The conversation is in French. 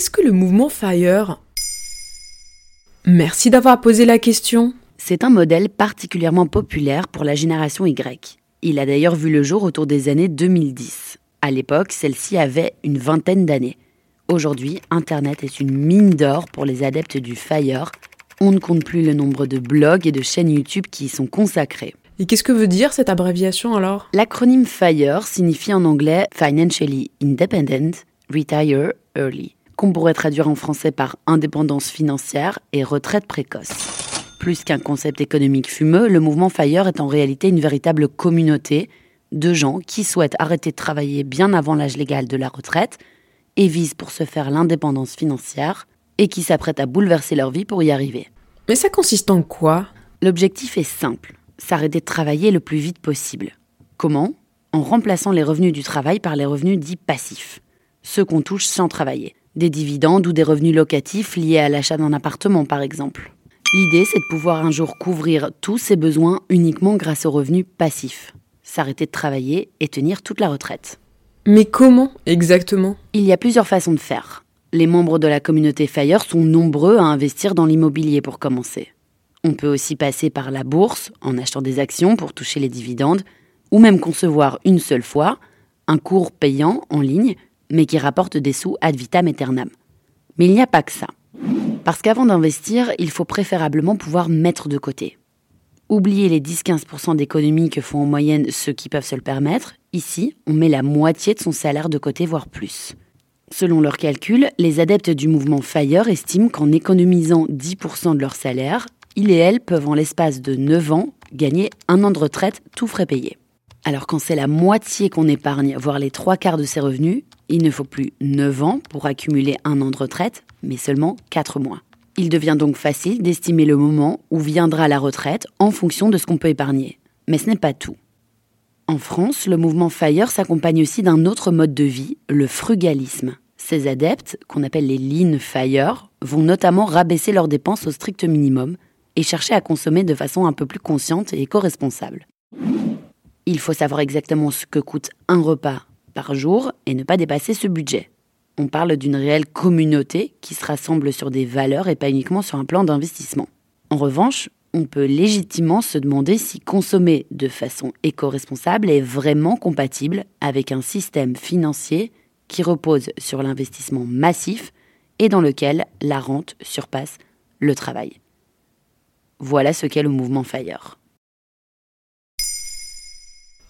qu'est-ce que le mouvement FIRE? Merci d'avoir posé la question. C'est un modèle particulièrement populaire pour la génération Y. Il a d'ailleurs vu le jour autour des années 2010. À l'époque, celle-ci avait une vingtaine d'années. Aujourd'hui, Internet est une mine d'or pour les adeptes du FIRE. On ne compte plus le nombre de blogs et de chaînes YouTube qui y sont consacrés. Et qu'est-ce que veut dire cette abréviation alors? L'acronyme FIRE signifie en anglais Financially Independent, Retire Early, qu'on pourrait traduire en français par indépendance financière et retraite précoce. Plus qu'un concept économique fumeux, le mouvement FIRE est en réalité une véritable communauté de gens qui souhaitent arrêter de travailler bien avant l'âge légal de la retraite et visent pour se faire l'indépendance financière et qui s'apprêtent à bouleverser leur vie pour y arriver. Mais ça consiste en quoi? L'objectif est simple, s'arrêter de travailler le plus vite possible. Comment? En remplaçant les revenus du travail par les revenus dits passifs, ceux qu'on touche sans travailler, des dividendes ou des revenus locatifs liés à l'achat d'un appartement par exemple. L'idée, c'est de pouvoir un jour couvrir tous ses besoins uniquement grâce aux revenus passifs s'arrêter de travailler et tenir toute la retraite. Mais comment exactement? Il y a plusieurs façons de faire. Les membres de la communauté FIRE sont nombreux à investir dans l'immobilier pour commencer. On peut aussi passer par la bourse en achetant des actions pour toucher les dividendes, ou même concevoir une seule fois un cours payant en ligne, mais qui rapporte des sous ad vitam aeternam. Mais il n'y a pas que ça. Parce qu'avant d'investir, il faut préférablement pouvoir mettre de côté. Oubliez les 10-15% d'économies que font en moyenne ceux qui peuvent se le permettre. Ici, on met la moitié de son salaire de côté, voire plus. Selon leurs calculs, les adeptes du mouvement FIRE estiment qu'en économisant 10% de leur salaire, ils et elles peuvent en l'espace de 9 ans gagner un an de retraite tout frais payé. Alors quand c'est la moitié qu'on épargne, voire les trois quarts de ses revenus, il ne faut plus 9 ans pour accumuler un an de retraite, mais seulement 4 mois. Il devient donc facile d'estimer le moment où viendra la retraite en fonction de ce qu'on peut épargner. Mais ce n'est pas tout. En France, le mouvement FIRE s'accompagne aussi d'un autre mode de vie, le frugalisme. Ces adeptes, qu'on appelle les Lean FIRE, vont notamment rabaisser leurs dépenses au strict minimum et chercher à consommer de façon un peu plus consciente et éco-responsable. Il faut savoir exactement ce que coûte un repas par jour et ne pas dépasser ce budget. On parle d'une réelle communauté qui se rassemble sur des valeurs et pas uniquement sur un plan d'investissement. En revanche, on peut légitimement se demander si consommer de façon éco-responsable est vraiment compatible avec un système financier qui repose sur l'investissement massif et dans lequel la rente surpasse le travail. Voilà ce qu'est le mouvement FIRE.